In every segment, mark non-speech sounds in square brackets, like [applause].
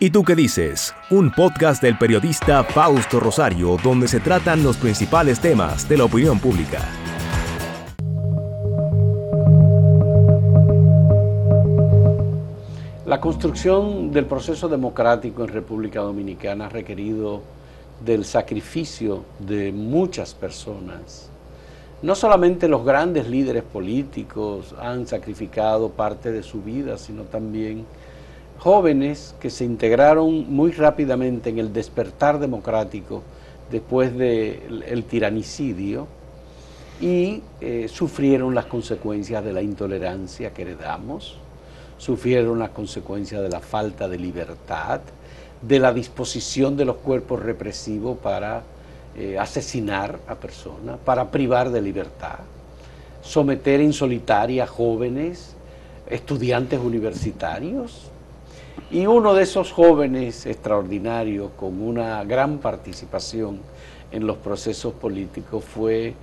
¿Y tú qué dices? Un podcast del periodista Fausto Rosario donde se tratan los principales temas de la opinión pública. La construcción del proceso democrático en República Dominicana ha requerido del sacrificio de muchas personas. No solamente los grandes líderes políticos han sacrificado parte de su vida, sino también jóvenes que se integraron muy rápidamente en el despertar democrático después del tiranicidio y eh, sufrieron las consecuencias de la intolerancia que heredamos, sufrieron las consecuencias de la falta de libertad, de la disposición de los cuerpos represivos para eh, asesinar a personas, para privar de libertad, someter en solitaria a jóvenes, estudiantes universitarios, y uno de esos jóvenes extraordinarios con una gran participación en los procesos políticos fue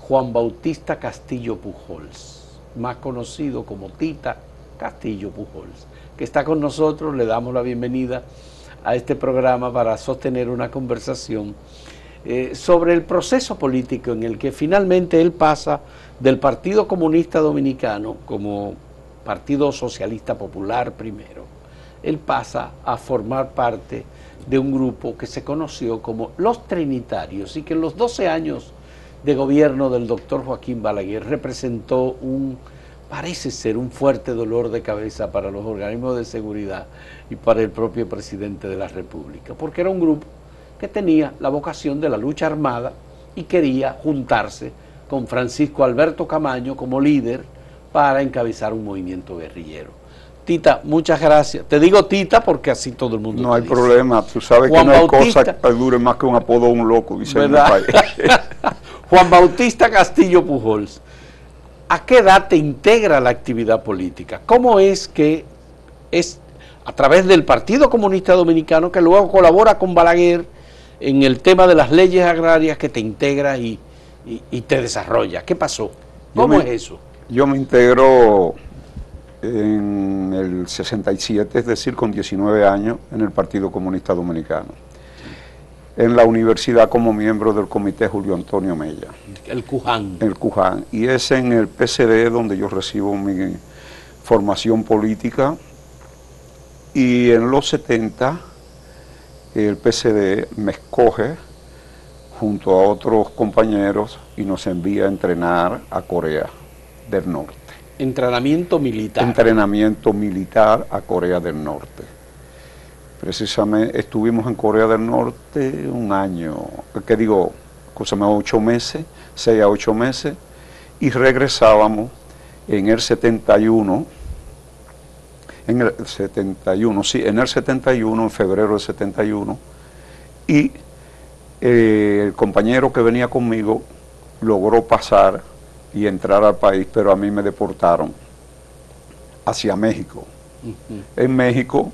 Juan Bautista Castillo Pujols, más conocido como Tita Castillo Pujols, que está con nosotros, le damos la bienvenida a este programa para sostener una conversación eh, sobre el proceso político en el que finalmente él pasa del Partido Comunista Dominicano como Partido Socialista Popular primero él pasa a formar parte de un grupo que se conoció como los Trinitarios y que en los 12 años de gobierno del doctor Joaquín Balaguer representó un, parece ser un fuerte dolor de cabeza para los organismos de seguridad y para el propio presidente de la República, porque era un grupo que tenía la vocación de la lucha armada y quería juntarse con Francisco Alberto Camaño como líder para encabezar un movimiento guerrillero. Tita, muchas gracias. Te digo Tita porque así todo el mundo. No hay problema, tú sabes que no hay cosa que dure más que un apodo a un loco, dice en país. [laughs] Juan Bautista Castillo Pujols, ¿a qué edad te integra la actividad política? ¿Cómo es que es a través del Partido Comunista Dominicano que luego colabora con Balaguer en el tema de las leyes agrarias que te integra y, te desarrolla? ¿Qué pasó? ¿Cómo es eso? Yo me integro en el 67, es decir, con 19 años, en el Partido Comunista Dominicano. En la universidad como miembro del comité Julio Antonio Mella. El Cuján. El Cuján. Y es en el PCD donde yo recibo mi formación política. Y en los 70 el PCD me escoge junto a otros compañeros y nos envía a entrenar a Corea del Norte. Entrenamiento militar. Entrenamiento militar a Corea del Norte. Precisamente estuvimos en Corea del Norte un año, que digo, cosa ocho meses, seis a ocho meses, y regresábamos en el 71, en el 71, sí, en el 71, en febrero del 71, y eh, el compañero que venía conmigo logró pasar y entrar al país, pero a mí me deportaron hacia México. En México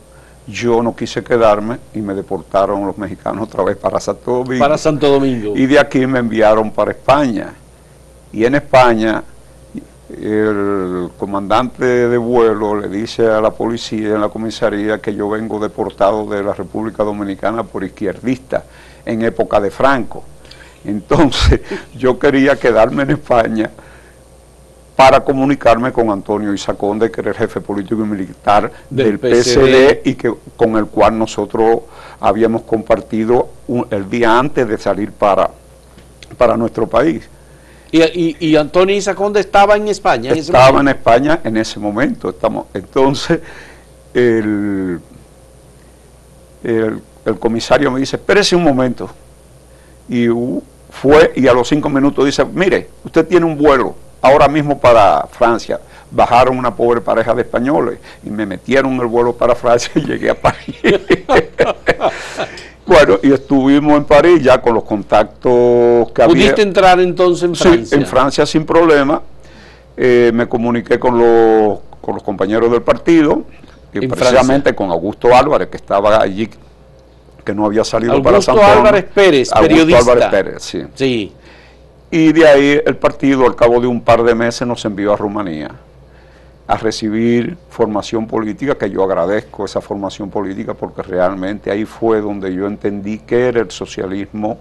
yo no quise quedarme y me deportaron los mexicanos otra vez para Santo Domingo. Para Santo Domingo. Y de aquí me enviaron para España. Y en España el comandante de vuelo le dice a la policía en la comisaría que yo vengo deportado de la República Dominicana por izquierdista en época de Franco. Entonces [laughs] yo quería quedarme en España para comunicarme con Antonio Isaconde, que era el jefe político y militar del, PCD y que, con el cual nosotros habíamos compartido el día antes de salir para, para nuestro país. ¿Y, Antonio Isaconde estaba en España? estaba en España en ese momento. Estamos, entonces, el, el, el comisario me dice, espérese un momento. Y fue y a los cinco minutos dice, mire, usted tiene un vuelo ahora mismo para Francia. Bajaron una pobre pareja de españoles y me metieron el vuelo para Francia y llegué a París. [laughs] bueno, y estuvimos en París ya con los contactos que había. ¿Pudiste entrar entonces en Francia? Sí, en Francia sin problema. Eh, me comuniqué con los, con los compañeros del partido, y precisamente con Augusto Álvarez, que estaba allí que no había salido para San Augusto Álvarez Pérez, Augusto periodista. Álvarez Pérez, sí. Sí. Y de ahí el partido, al cabo de un par de meses, nos envió a Rumanía. a recibir formación política, que yo agradezco esa formación política porque realmente ahí fue donde yo entendí qué era el socialismo,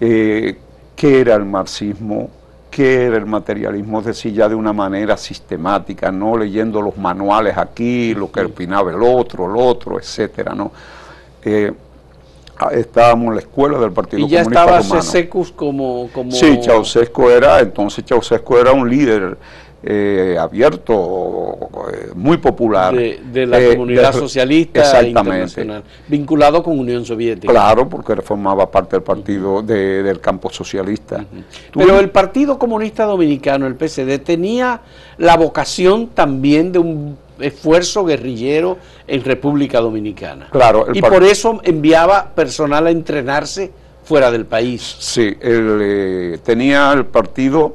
eh, qué era el marxismo, qué era el materialismo, es decir, ya de una manera sistemática, no leyendo los manuales aquí, lo que opinaba el otro, el otro, etcétera, ¿no? Eh, estábamos en la escuela del Partido ¿Y ya Comunista estaba Secus como, como...? Sí, Ceausescu era, entonces Ceausescu era un líder eh, abierto, eh, muy popular. De, la eh, comunidad socialista internacional, vinculado con Unión Soviética. Claro, porque formaba parte del partido del campo socialista. Pero el Partido Comunista Dominicano, el PCD, tenía la vocación también de un esfuerzo guerrillero en República Dominicana. Claro. y por eso enviaba personal a entrenarse fuera del país. Sí, él, tenía el partido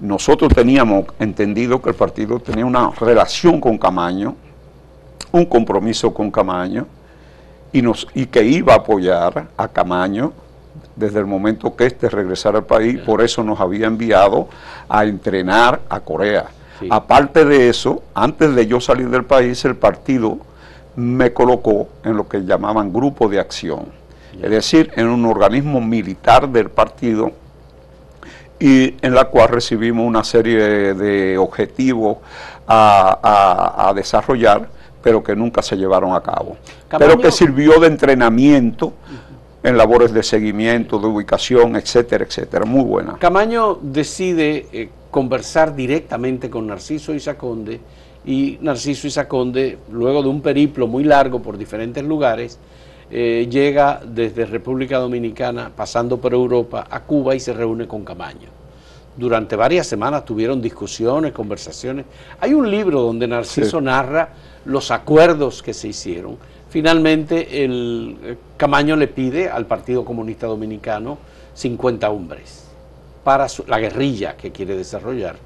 nosotros teníamos entendido que el partido tenía una relación con Camaño, un compromiso con Camaño, y, nos, y que iba a apoyar a Camaño desde el momento que éste regresara al país, por eso nos había enviado a entrenar a Corea. Aparte de eso, antes de yo salir del país, el partido me colocó en lo que llamaban grupo de acción, es decir, en un organismo militar del partido y en la cual recibimos una serie de objetivos a, desarrollar, pero que nunca se llevaron a cabo. pero que sirvió de entrenamiento en labores de seguimiento, de ubicación, etcétera, etcétera. Muy buena. Camaño decide eh, conversar directamente con Narciso Isaconde y Narciso Isaconde, luego de un periplo muy largo por diferentes lugares, eh, llega desde República Dominicana, pasando por Europa, a Cuba y se reúne con Camaño. Durante varias semanas tuvieron discusiones, conversaciones. Hay un libro donde Narciso narra los acuerdos que se hicieron. Finalmente, el eh, Camaño le pide al Partido Comunista Dominicano 50 hombres para la guerrilla que quiere desarrollar.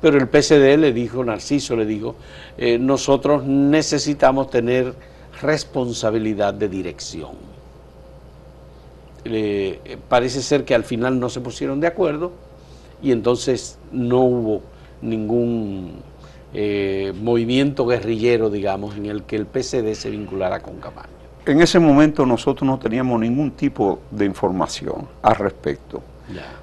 Pero el PSD le dijo, Narciso le dijo, eh, nosotros necesitamos tener responsabilidad de dirección. parece ser que al final no se pusieron de acuerdo y entonces no hubo ningún eh, movimiento guerrillero, digamos, en el que el PCD se vinculara con Camaño. En ese momento nosotros no teníamos ningún tipo de información al respecto.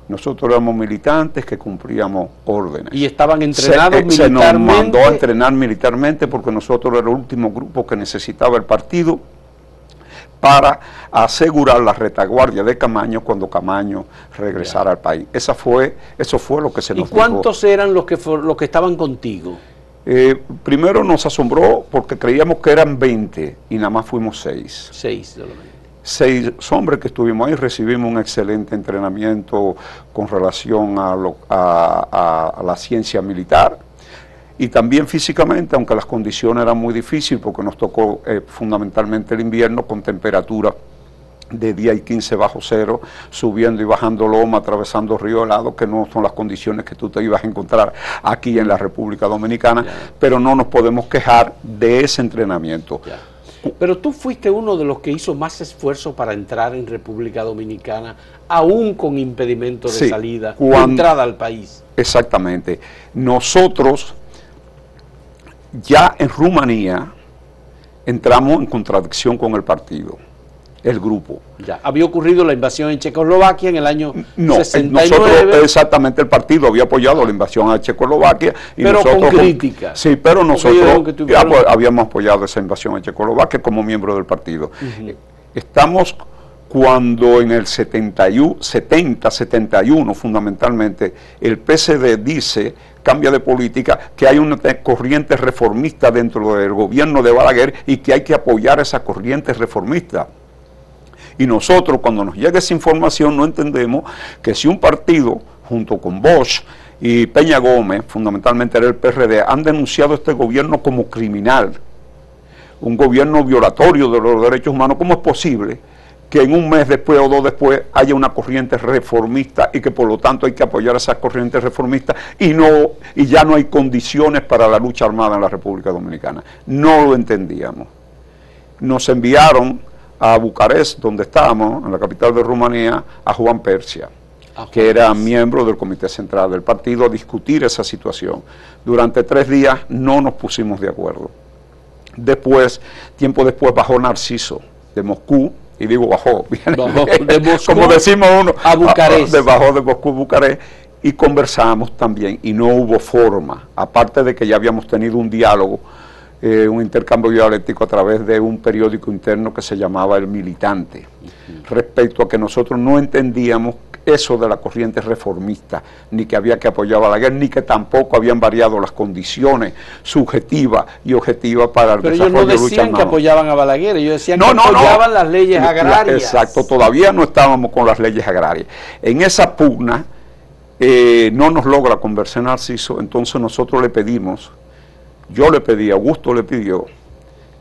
Nosotros éramos militantes que cumplíamos órdenes. ¿Y estaban entrenados militarmente? Se nos mandó a entrenar militarmente porque nosotros era el último grupo que necesitaba el partido para asegurar la retaguardia de Camaño cuando Camaño regresara al país. Esa fue, eso fue lo que se nos ¿Y cuántos eran los que, los que estaban contigo? Eh, primero nos asombró porque creíamos que eran 20 y nada más fuimos 6. 6 solamente seis hombres que estuvimos ahí recibimos un excelente entrenamiento con relación a, a, la ciencia militar. Y también físicamente, aunque las condiciones eran muy difíciles porque nos tocó eh, fundamentalmente el invierno con temperatura de 10 y 15 bajo cero, subiendo y bajando loma, atravesando río helado, que no son las condiciones que tú te ibas a encontrar aquí en la República Dominicana, pero no nos podemos quejar de ese entrenamiento. Pero tú fuiste uno de los que hizo más esfuerzo para entrar en República Dominicana, aún con impedimento de salida, de entrada al país. Exactamente. Nosotros ya en Rumanía entramos en contradicción con el partido el grupo. Ya, había ocurrido la invasión en Checoslovaquia en el año no, 69. Nosotros, exactamente, el partido había apoyado la invasión a Checoslovaquia. Y pero con crítica. Sí, pero nosotros habíamos apoyado esa invasión a Checoslovaquia como miembro del partido. Estamos cuando en el 71, 70, 71 fundamentalmente, el PSD dice, cambia de política, que hay una corriente reformista dentro del gobierno de Balaguer y que hay que apoyar esa corriente reformista. Y nosotros cuando nos llega esa información no entendemos que si un partido junto con Bosch y Peña Gómez, fundamentalmente era el PRD, han denunciado este gobierno como criminal, un gobierno violatorio de los derechos humanos, ¿cómo es posible que en un mes después o dos después haya una corriente reformista y que por lo tanto hay que apoyar a esa corriente reformista y no y ya no hay condiciones para la lucha armada en la República Dominicana? No lo entendíamos. Nos enviaron a Bucarest, donde estábamos, en la capital de Rumanía, a Juan Persia. que era miembro del Comité Central del partido, a discutir esa situación. Durante tres días no nos pusimos de acuerdo. Después, tiempo después, bajó Narciso de Moscú, y digo bajó, [laughs] de Moscú como decimos uno, a Bucarest. De bajó de Moscú a Bucarest, y conversamos también, y no hubo forma, aparte de que ya habíamos tenido un diálogo, eh, un intercambio dialéctico a través de un periódico interno que se llamaba El Militante, respecto a que nosotros no entendíamos eso de la corriente reformista, ni que había que apoyar a la guerra, ni que tampoco habían variado las condiciones subjetivas y objetivas para el Pero desarrollo ellos no de lucha decían que apoyaban a Balaguer, ellos decían No, que no, no. apoyaban las leyes agrarias. Exacto, todavía no estábamos con las leyes agrarias. En esa pugna eh, no nos logra convencer Narciso, entonces nosotros le pedimos, yo le pedí, Augusto le pidió,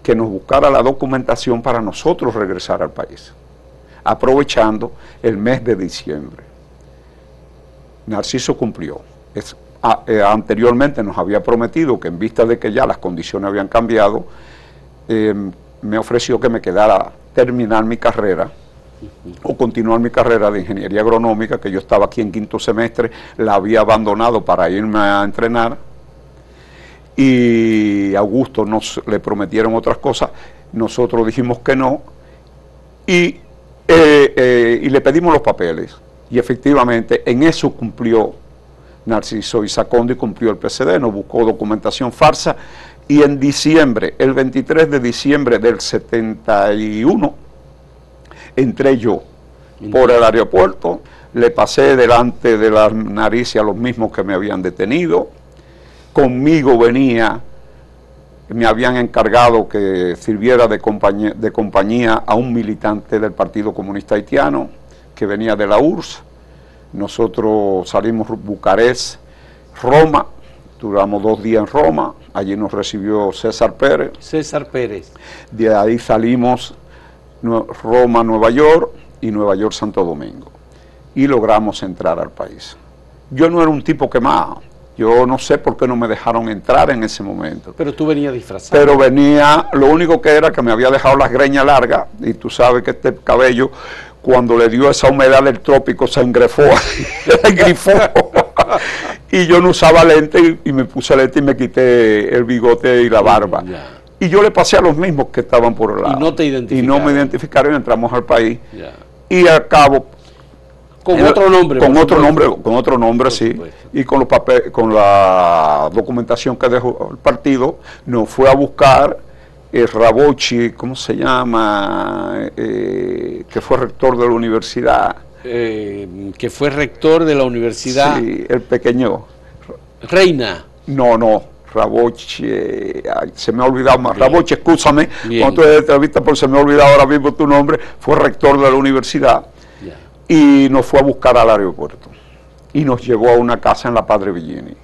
que nos buscara la documentación para nosotros regresar al país, aprovechando el mes de diciembre. Narciso cumplió. Eh, anteriormente nos había prometido que en vista de que ya las condiciones habían cambiado, eh, me ofreció que me quedara terminar mi carrera o continuar mi carrera de ingeniería agronómica, que yo estaba aquí en quinto semestre, la había abandonado para irme a entrenar, y a Augusto nos le prometieron otras cosas, nosotros dijimos que no, y, eh, eh, y le pedimos los papeles, y efectivamente en eso cumplió Narciso Isacondo y cumplió el PCD, nos buscó documentación farsa, y en diciembre, el 23 de diciembre del 71, entré yo por el aeropuerto, le pasé delante de la nariz a los mismos que me habían detenido, conmigo venía, me habían encargado que sirviera de compañía, de compañía a un militante del Partido Comunista Haitiano que venía de la URSS. Nosotros salimos Bucarest, Roma, duramos dos días en Roma, allí nos recibió César Pérez, César Pérez. de ahí salimos Roma, Nueva York y Nueva York, Santo Domingo. Y logramos entrar al país. Yo no era un tipo quemado. Yo no sé por qué no me dejaron entrar en ese momento. Pero tú venías disfrazado. Pero venía, lo único que era que me había dejado las greñas largas, y tú sabes que este cabello, cuando le dio esa humedad del trópico, se engrefó, [laughs] se engrifó. y yo no usaba lente y, y me puse lente y me quité el bigote y la barba. Ya. Y yo le pasé a los mismos que estaban por el lado. no te Y no identificaron. me identificaron y entramos al país. Ya. Y al cabo, Con otro nombre. Con por otro nombre, con otro nombre, Por sí. Y con los papeles, con la documentación que dejó el partido, nos fue a buscar el Rabochi, ¿cómo se llama? Eh, que fue rector de la universidad. Eh, que fue rector de la universidad Sí, el pequeño. Reina. No, no, Rabochi, eh, se me ha olvidado más. Bien. Rabochi, escúchame, Bien. cuando tú entrevista, porque se me ha olvidado ahora mismo tu nombre, fue rector de la universidad. Y nos fue a buscar al aeropuerto y nos llevó a una casa en la Padre Villini.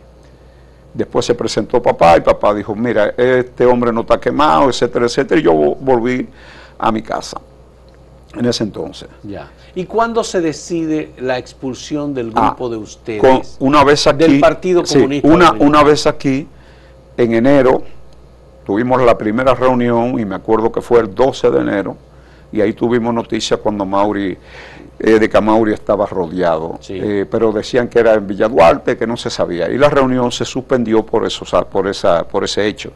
Después se presentó papá y papá dijo, mira, este hombre no está quemado, etcétera, etcétera, y yo vo- volví a mi casa en ese entonces. Ya. ¿Y cuándo se decide la expulsión del Ah, grupo de ustedes? Con- una vez aquí, Del Partido sí, Comunista una, una vez aquí, en enero, tuvimos la primera reunión y me acuerdo que fue el 12 de enero, y ahí tuvimos noticias cuando Mauri, eh, de que Mauri estaba rodeado, Sí. Eh, pero decían que era en Villa Duarte, que no se sabía, y la reunión se suspendió por, eso, o sea, por, esa, por ese hecho.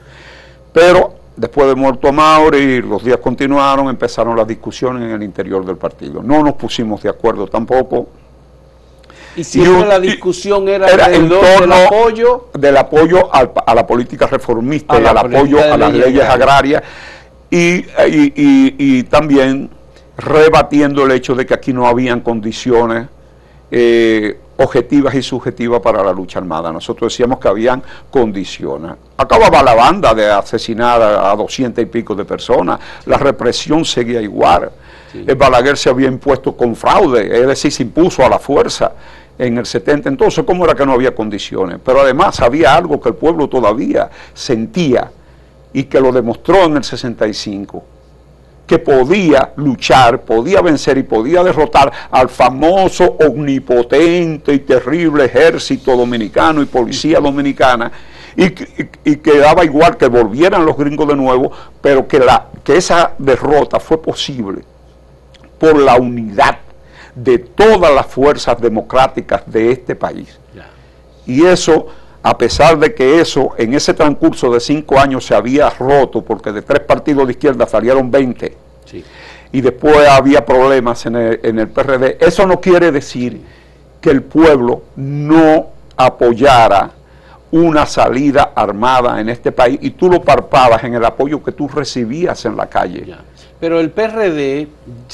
Pero después de muerto Mauri, los días continuaron, empezaron las discusiones en el interior del partido. No nos pusimos de acuerdo tampoco, Y siempre y un- la discusión era, era en alrededor del torno apoyo. del apoyo al- a la política reformista A y la al apoyo a las leyes agrarias y, y- y- y también rebatiendo el hecho de que aquí no habían condiciones eh, objetivas y subjetivas para la lucha armada. Nosotros decíamos que habían condiciones. Acababa la banda de asesinar a, 200 y pico de personas, la represión seguía igual. El Balaguer se había impuesto con fraude, es decir, se impuso a la fuerza en el 70. Entonces, ¿cómo era que no había condiciones? Pero además había algo que el pueblo todavía sentía y que lo demostró en el 65 que podía luchar, podía vencer y podía derrotar al famoso, omnipotente y terrible ejército dominicano y policía dominicana, y, que- y- y que daba igual que volvieran los gringos de nuevo, pero que, la, que esa derrota fue posible por la unidad de todas las fuerzas democráticas de este país. Y eso, a pesar de que eso en ese transcurso de cinco años se había roto, porque de tres partidos de izquierda salieron 20, y después había problemas en el, en el PRD, eso no quiere decir que el pueblo no apoyara una salida armada en este país y tú lo parpabas en el apoyo que tú recibías en la calle. Pero el PRD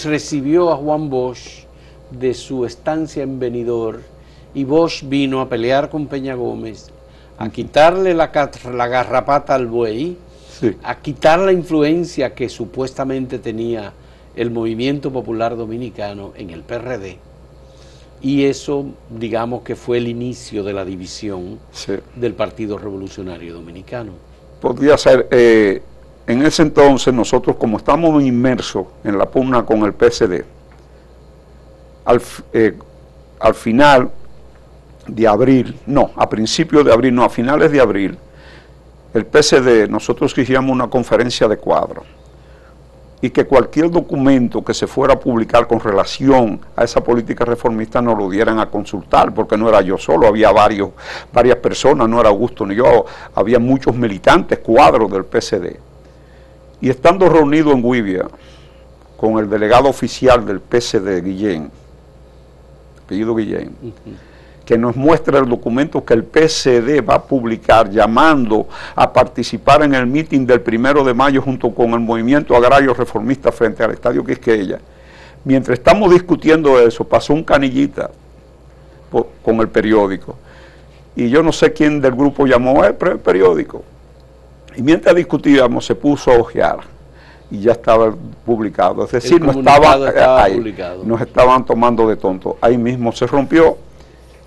recibió a Juan Bosch de su estancia en Benidorm y Bosch vino a pelear con Peña Gómez, a quitarle la, la garrapata al buey, a quitar la influencia que supuestamente tenía el movimiento popular dominicano en el PRD y eso, digamos que fue el inicio de la división del Partido Revolucionario Dominicano. Podría ser, eh, en ese entonces nosotros como estamos inmersos en la pugna con el PSD, al, eh, al final de abril, no, a principios de abril, no, a finales de abril, el PSD, nosotros hicimos una conferencia de cuadro y que cualquier documento que se fuera a publicar con relación a esa política reformista no lo dieran a consultar, porque no era yo solo, había varios, varias personas, no era Augusto ni yo, había muchos militantes, cuadros del PCD. Y estando reunido en Guivia con el delegado oficial del PCD, Guillén, apellido Guillén, que nos muestra el documento que el PCD va a publicar llamando a participar en el mitin del primero de mayo junto con el movimiento agrario reformista frente al estadio Quisqueya. Mientras estamos discutiendo eso, pasó un canillita con el periódico. Y yo no sé quién del grupo llamó el periódico. Y mientras discutíamos se puso a ojear y ya estaba publicado. Es decir, no estaba, ahí, nos estaban tomando de tonto. Ahí mismo se rompió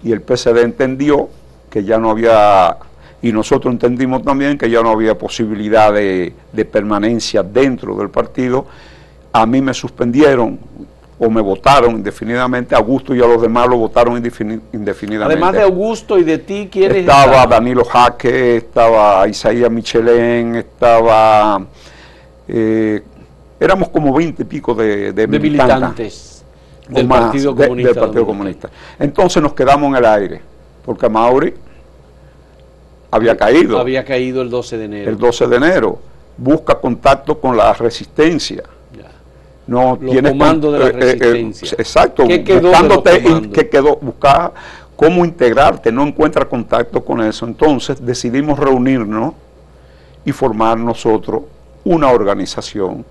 y el PCD entendió que ya no había, y nosotros entendimos también que ya no había posibilidad de, permanencia dentro del partido. A mí me suspendieron o me votaron indefinidamente, Augusto y a los demás lo votaron indefinidamente. Además de Augusto y de ti, ¿quiénes Estaba Danilo Jaque, estaba Isaías Michelén, estaba... Eh, éramos como 20 y pico de, de, militantes del, Partido Comunista, Entonces nos quedamos en el aire, porque Mauri había caído. Había caído el 12 de enero. El 12 de enero. Busca contacto con la resistencia. No Los tiene comandos de la eh, eh, eh, resistencia. exacto. ¿Qué quedó ¿Qué quedó? Buscar cómo integrarte, no encuentra contacto con eso. Entonces decidimos reunirnos y formar nosotros una organización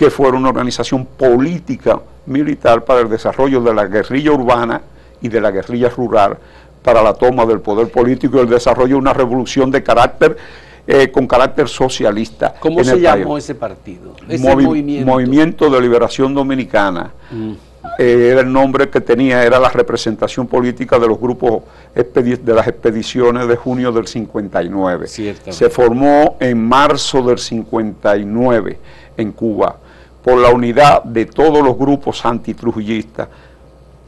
que fuera una organización política militar para el desarrollo de la guerrilla urbana y de la guerrilla rural para la toma del poder político y el desarrollo de una revolución de carácter eh, con carácter socialista. ¿Cómo se llamó ese partido? Ese movimiento. movimiento. de Liberación Dominicana. Mm. Eh, era el nombre que tenía, era la representación política de los grupos de las expediciones de junio del 59. Se formó en marzo del 59 en Cuba por la unidad de todos los grupos antitrujillistas,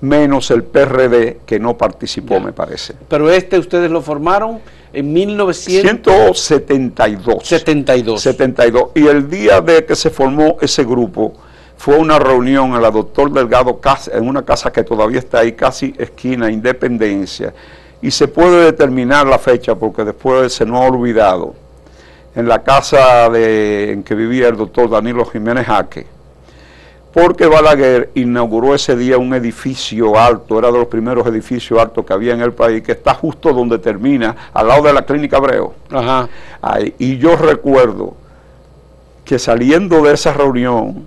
menos el PRD que no participó, me parece. Pero este ustedes lo formaron en 1972. 72. 72. Y el día de que se formó ese grupo fue una reunión en la doctor Delgado en una casa que todavía está ahí, casi esquina Independencia, y se puede determinar la fecha porque después se nos ha olvidado en la casa de, en que vivía el doctor Danilo Jiménez Jaque, porque Balaguer inauguró ese día un edificio alto, era de los primeros edificios altos que había en el país, que está justo donde termina, al lado de la clínica Abreu. Ajá. y yo recuerdo que saliendo de esa reunión,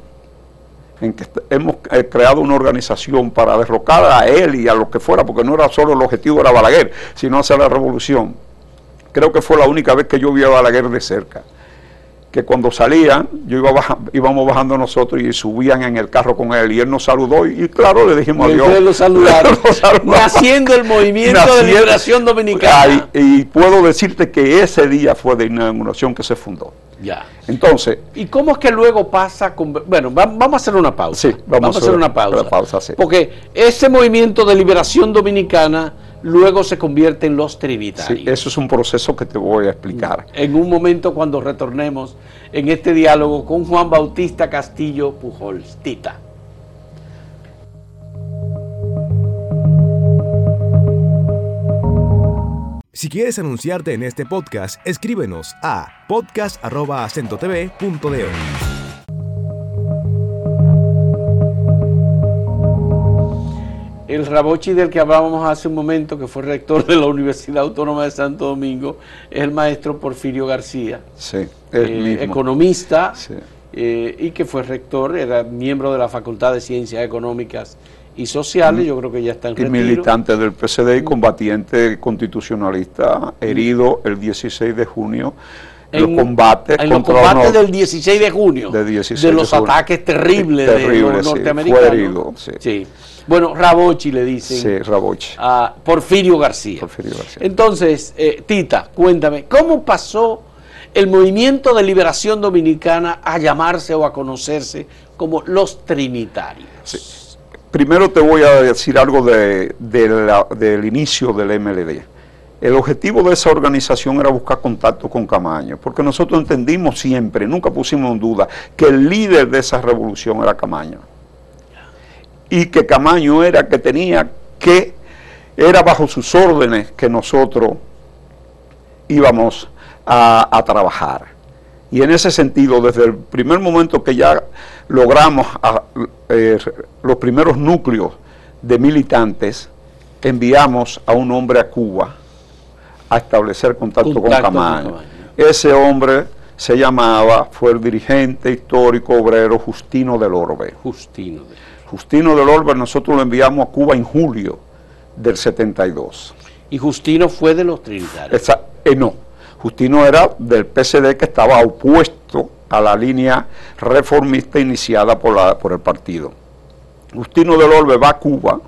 en que hemos eh, creado una organización para derrocar a él y a lo que fuera, porque no era solo el objetivo era Balaguer, sino hacer la revolución creo que fue la única vez que yo vi a Balaguer de cerca. Que cuando salían, yo iba íbamos bajando nosotros y subían en el carro con él y él nos saludó y, claro, le dijimos adiós. lo [laughs] saludaron. Naciendo el movimiento de liberación dominicana. y puedo decirte que ese día fue de inauguración que se fundó. Ya. Entonces. ¿Y cómo es que luego pasa con.? Bueno, vamos a hacer una pausa. Sí, vamos, a hacer una pausa. Porque ese movimiento de liberación dominicana luego se convierte en los trinitarios. Sí, eso es un proceso que te voy a explicar. En un momento cuando retornemos en este diálogo con Juan Bautista Castillo pujolstita Si quieres anunciarte en este podcast, escríbenos a podcast.acentotv.de. El Rabochi del que hablábamos hace un momento, que fue rector de la Universidad Autónoma de Santo Domingo, es el maestro Porfirio García, Sí, eh, economista eh, y que fue rector, era miembro de la Facultad de Ciencias Económicas y Sociales, yo creo que ya está en Y militante del PCD y combatiente constitucionalista, herido el 16 de junio. En los combates, en los combates del 16 de junio, de, los ataques terribles, de los norteamericanos. Fue herido, sí. Bueno, Rabochi le dicen. Sí, Rabochi. A Porfirio García. Porfirio García. Entonces, eh, Tita, cuéntame, ¿cómo pasó el movimiento de liberación dominicana a llamarse o a conocerse como los Trinitarios? Sí. Primero te voy a decir algo de, del inicio del MLD. El objetivo de esa organización era buscar contacto con Camaño, porque nosotros entendimos siempre, nunca pusimos en duda, que el líder de esa revolución era Camaño. Y que Camaño era que tenía que, era bajo sus órdenes que nosotros íbamos a, trabajar. Y en ese sentido, desde el primer momento que ya logramos eh, los primeros núcleos de militantes, enviamos a un hombre a Cuba a establecer contacto, con, Camaño. Ese hombre se llamaba, fue el dirigente histórico obrero Justino del Orbe. Justino. Justino del Orbe nosotros lo enviamos a Cuba en julio del 72. ¿Y Justino fue de los Trinitarios? Eh, no, Justino era del PCD que estaba opuesto a la línea reformista iniciada por, la, por el partido. Justino del Orbe va a Cuba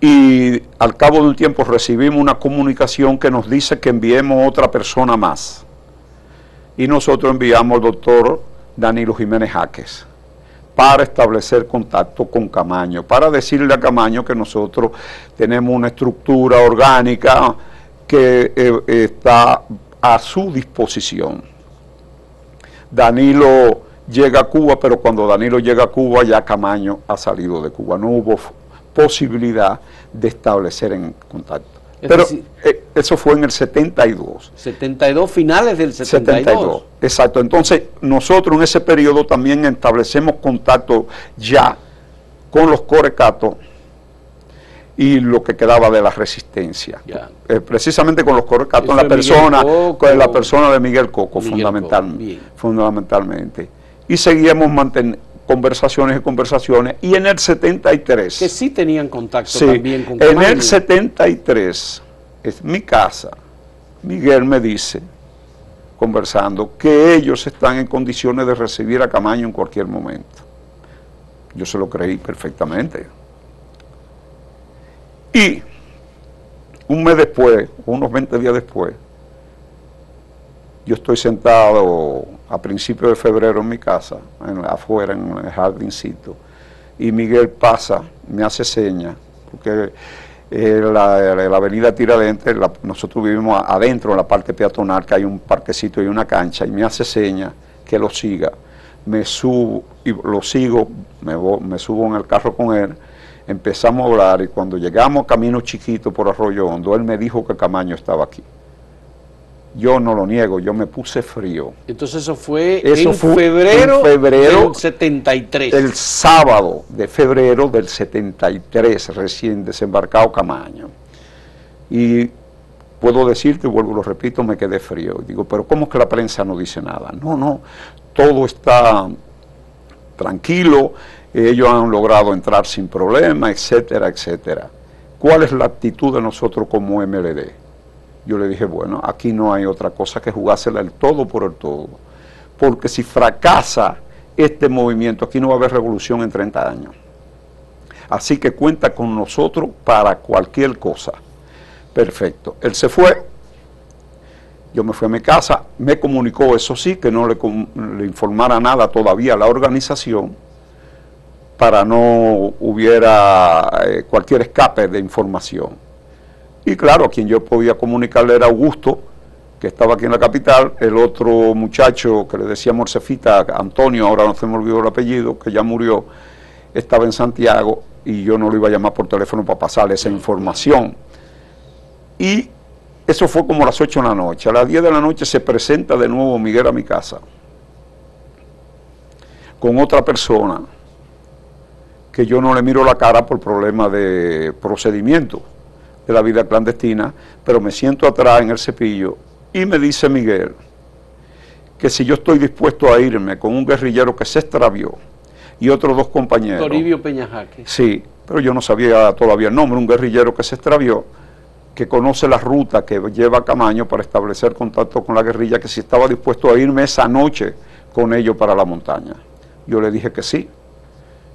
y al cabo de un tiempo recibimos una comunicación que nos dice que enviemos otra persona más. Y nosotros enviamos al doctor Danilo Jiménez Jaques para establecer contacto con Camaño, para decirle a Camaño que nosotros tenemos una estructura orgánica que eh, está a su disposición. Danilo llega a Cuba, pero cuando Danilo llega a Cuba ya Camaño ha salido de Cuba. No hubo posibilidad de establecer en contacto. Pero eh, eso fue en el 72. 72 finales del 72. 72. Exacto. Entonces, nosotros en ese periodo también establecemos contacto ya con los corecatos y lo que quedaba de la resistencia. Eh, precisamente con los corecatos la persona, con la persona de Miguel Coco, fundamentalmente. Y seguíamos manteniendo conversaciones y conversaciones, y en el 73... Que sí tenían contacto también con En el 73, es mi casa, Miguel me dice, conversando, que ellos están en condiciones de recibir a Camaño en cualquier momento. Yo se lo creí perfectamente. Y un mes después, unos 20 días después, yo estoy sentado a principios de febrero en mi casa, afuera en el jardincito, y Miguel pasa, me hace señas, porque eh, la, avenida Tiradentes, nosotros vivimos adentro en la parte peatonal, que hay un parquecito y una cancha, y me hace señas que lo siga. Me subo y lo sigo, me, me subo en el carro con él, empezamos a hablar y cuando llegamos Camino Chiquito por Arroyo Hondo, él me dijo que Camaño estaba aquí yo no lo niego, yo me puse frío. Entonces eso fue en, febrero del 73. El sábado de febrero del 73, recién desembarcado Camaño. Y puedo decirte, vuelvo lo repito, me quedé frío. Digo, pero ¿cómo es que la prensa no dice nada? No, no, todo está tranquilo, ellos han logrado entrar sin problema, etcétera, etcétera. ¿Cuál es la actitud de nosotros como MLD? Yo le dije, bueno, aquí no hay otra cosa que jugársela el todo por el todo. Porque si fracasa este movimiento, aquí no va a haber revolución en 30 años. Así que cuenta con nosotros para cualquier cosa. Perfecto. Él se fue, yo me fui a mi casa, me comunicó, eso sí, que no le, informara nada todavía a la organización para no hubiera eh, cualquier escape de información. Y claro, a quien yo podía comunicarle era Augusto, que estaba aquí en la capital, el otro muchacho que le decía Morcefita, Antonio, ahora no se me olvidó el apellido, que ya murió, estaba en Santiago y yo no lo iba a llamar por teléfono para pasarle esa información. Y eso fue como a las 8 de la noche. A las 10 de la noche se presenta de nuevo Miguel a mi casa con otra persona que yo no le miro la cara por problema de procedimiento de la vida clandestina, pero me siento atrás en el cepillo y me dice Miguel que si yo estoy dispuesto a irme con un guerrillero que se extravió y otros dos compañeros. Toribio Peñajaque. Sí, pero yo no sabía todavía el nombre, un guerrillero que se extravió, que conoce la ruta que lleva Camaño para establecer contacto con la guerrilla, que si estaba dispuesto a irme esa noche con ellos para la montaña. Yo le dije que sí,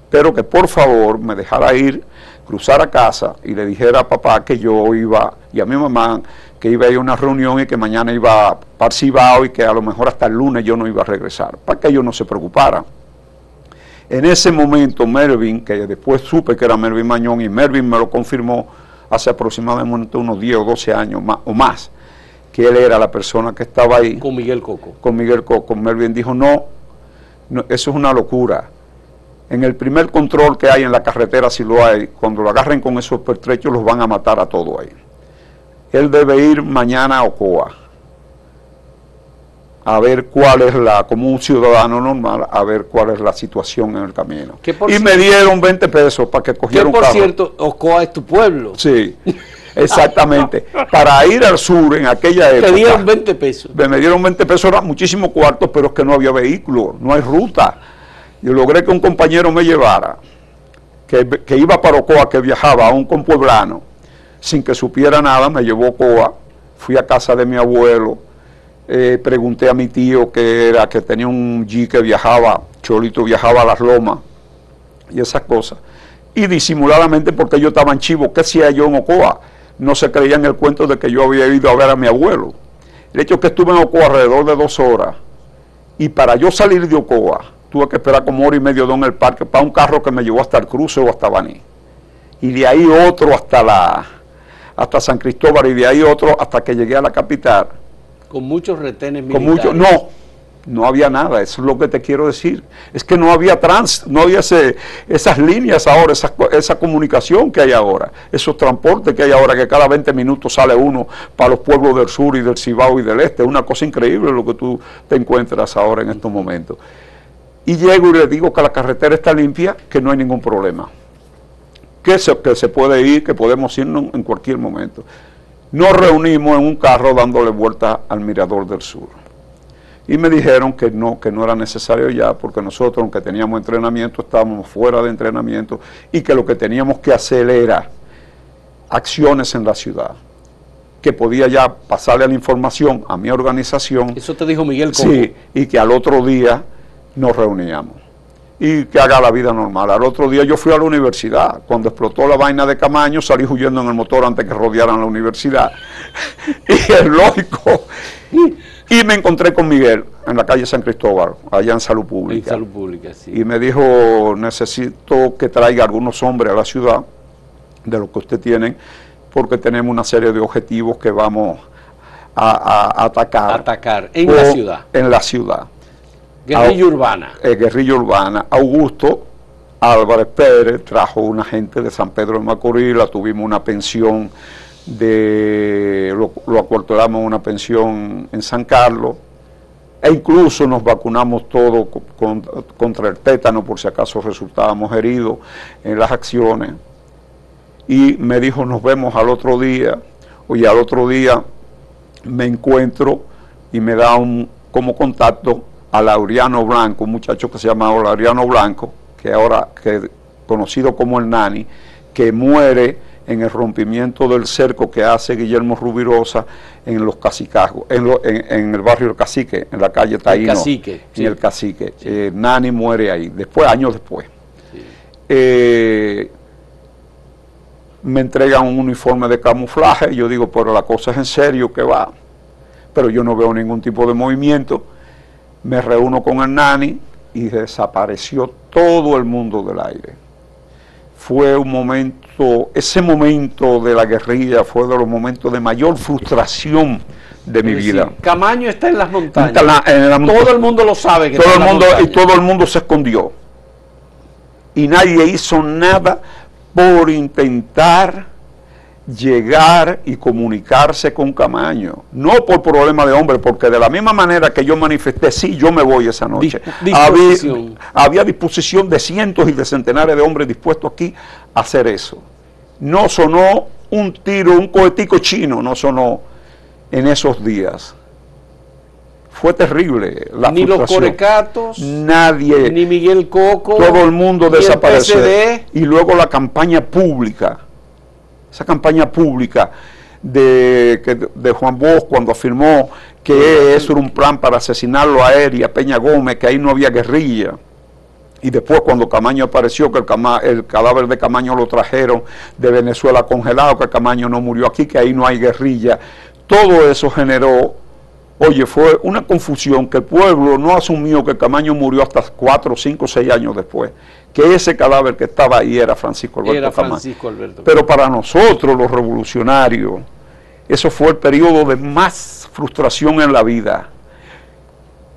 pero que por favor me dejara ir, cruzar a casa y le dijera a papá que yo iba, y a mi mamá, que iba a ir a una reunión y que mañana iba para Cibao y que a lo mejor hasta el lunes yo no iba a regresar, para que ellos no se preocuparan. En ese momento Melvin, que después supe que era Melvin Mañón y Melvin me lo confirmó hace aproximadamente unos 10 o 12 años más, o más, que él era la persona que estaba ahí. Con Miguel Coco. Con Miguel Coco. Melvin dijo, no, eso es una locura. En el primer control que hay en la carretera, si lo hay, cuando lo agarren con esos pertrechos, los van a matar a todos ahí él debe ir mañana a Ocoa a ver cuál es la, como un ciudadano normal, a ver cuál es la situación en el camino. Y me dieron 20 pesos para que cogiera un carro. por cierto, Ocoa es tu pueblo. Sí, exactamente. para ir al sur en aquella época. Te dieron 20 pesos. Me, dieron 20 pesos, era muchísimo cuartos, pero es que no había vehículo, no hay ruta. Yo logré que un compañero me llevara, que, iba para Ocoa, que viajaba a un compueblano sin que supiera nada, me llevó Coa, fui a casa de mi abuelo, eh, pregunté a mi tío que era, que tenía un G que viajaba, Cholito viajaba a las lomas y esas cosas. Y disimuladamente, porque yo estaba en Chivo, ¿qué hacía yo en Ocoa? No se creía en el cuento de que yo había ido a ver a mi abuelo. El hecho es que estuve en Ocoa alrededor de dos horas y para yo salir de Ocoa tuve que esperar como hora y medio en el parque para un carro que me llevó hasta el cruce o hasta Baní. Y de ahí otro hasta la, hasta San Cristóbal y de ahí otro hasta que llegué a la capital. Con muchos retenes militares. Con no, no había nada, eso es lo que te quiero decir. Es que no había trans, no había esas líneas ahora, esa, esa, comunicación que hay ahora, esos transportes que hay ahora, que cada 20 minutos sale uno para los pueblos del sur y del Cibao y del este. Es una cosa increíble lo que tú te encuentras ahora en estos momentos. Y llego y le digo que la carretera está limpia, que no hay ningún problema que se, que se puede ir, que podemos irnos en cualquier momento. Nos reunimos en un carro dándole vuelta al Mirador del Sur. Y me dijeron que no, que no era necesario ya, porque nosotros, aunque teníamos entrenamiento, estábamos fuera de entrenamiento y que lo que teníamos que hacer era acciones en la ciudad que podía ya pasarle la información a mi organización. Eso te dijo Miguel Coco. Sí, y que al otro día nos reuníamos y que haga la vida normal. Al otro día yo fui a la universidad. Cuando explotó la vaina de Camaño, salí huyendo en el motor antes que rodearan la universidad. [laughs] y es lógico. Y, me encontré con Miguel en la calle San Cristóbal, allá en Salud Pública. En Salud Pública, sí. Y me dijo, necesito que traiga algunos hombres a la ciudad, de los que usted tiene, porque tenemos una serie de objetivos que vamos a, atacar. Atacar en la ciudad. En la ciudad. Guerrilla urbana. Eh, guerrilla urbana. Augusto Álvarez Pérez trajo una gente de San Pedro de Macorís, la tuvimos una pensión de, lo, lo acuartelamos una pensión en San Carlos, e incluso nos vacunamos todos contra el tétano por si acaso resultábamos heridos en las acciones. Y me dijo, nos vemos al otro día, oye, al otro día me encuentro y me da un como contacto a Laureano Blanco, un muchacho que se llama Laureano Blanco, que ahora que conocido como el Nani, que muere en el rompimiento del cerco que hace Guillermo Rubirosa en los Cacicajos, en, el barrio del Cacique, en la calle Taíno. El Cacique. En el Cacique. Eh, Nani muere ahí, después, años después. Eh, me entregan un uniforme de camuflaje, y yo digo, pero la cosa es en serio que va, pero yo no veo ningún tipo de movimiento me reúno con Hernani y desapareció todo el mundo del aire. Fue un momento, ese momento de la guerrilla fue de los momentos de mayor frustración de mi vida. Camaño está en las montañas. todo el mundo lo sabe. todo el mundo y todo el mundo se escondió. Y nadie hizo nada por intentar llegar y comunicarse con Camaño, no por problema de hombre, porque de la misma manera que yo manifesté, sí, yo me voy esa noche, disposición. Había, había disposición de cientos y de centenares de hombres dispuestos aquí a hacer eso. No sonó un tiro, un cohetico chino, no sonó en esos días. Fue terrible la Ni los corecatos, Nadie, ni Miguel Coco, todo el mundo desapareció. Y luego la campaña pública, esa campaña pública de, que- de Juan Bosch cuando afirmó que eso era un plan para asesinarlo a él y a Peña Gómez, que ahí no había guerrilla. Y después cuando Camaño apareció, que el, el cadáver de Camaño lo trajeron de Venezuela congelado, que Camaño no murió aquí, que ahí no hay guerrilla. Todo eso generó, oye, fue una confusión que el pueblo no asumió que Camaño murió hasta cuatro, cinco, seis años después, que ese cadáver que estaba ahí era Francisco Alberto Era. Francisco Alberto. Pero para nosotros, los revolucionarios, eso fue el periodo de más frustración en la vida.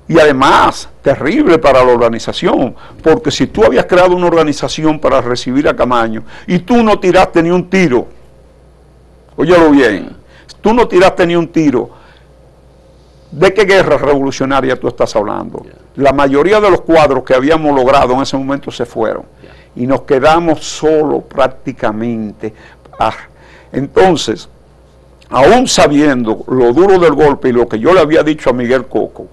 Y además, terrible para la organización, porque si tú habías creado una organización para recibir a Camaño y tú no tiraste ni un tiro, óyelo bien, tú no tiraste ni un tiro, ¿de qué guerra revolucionaria tú estás hablando? La mayoría de los cuadros que habíamos logrado en ese momento se fueron y nos quedamos solos prácticamente. Ah, entonces, aún sabiendo lo duro del golpe y lo que yo le había dicho a Miguel Coco,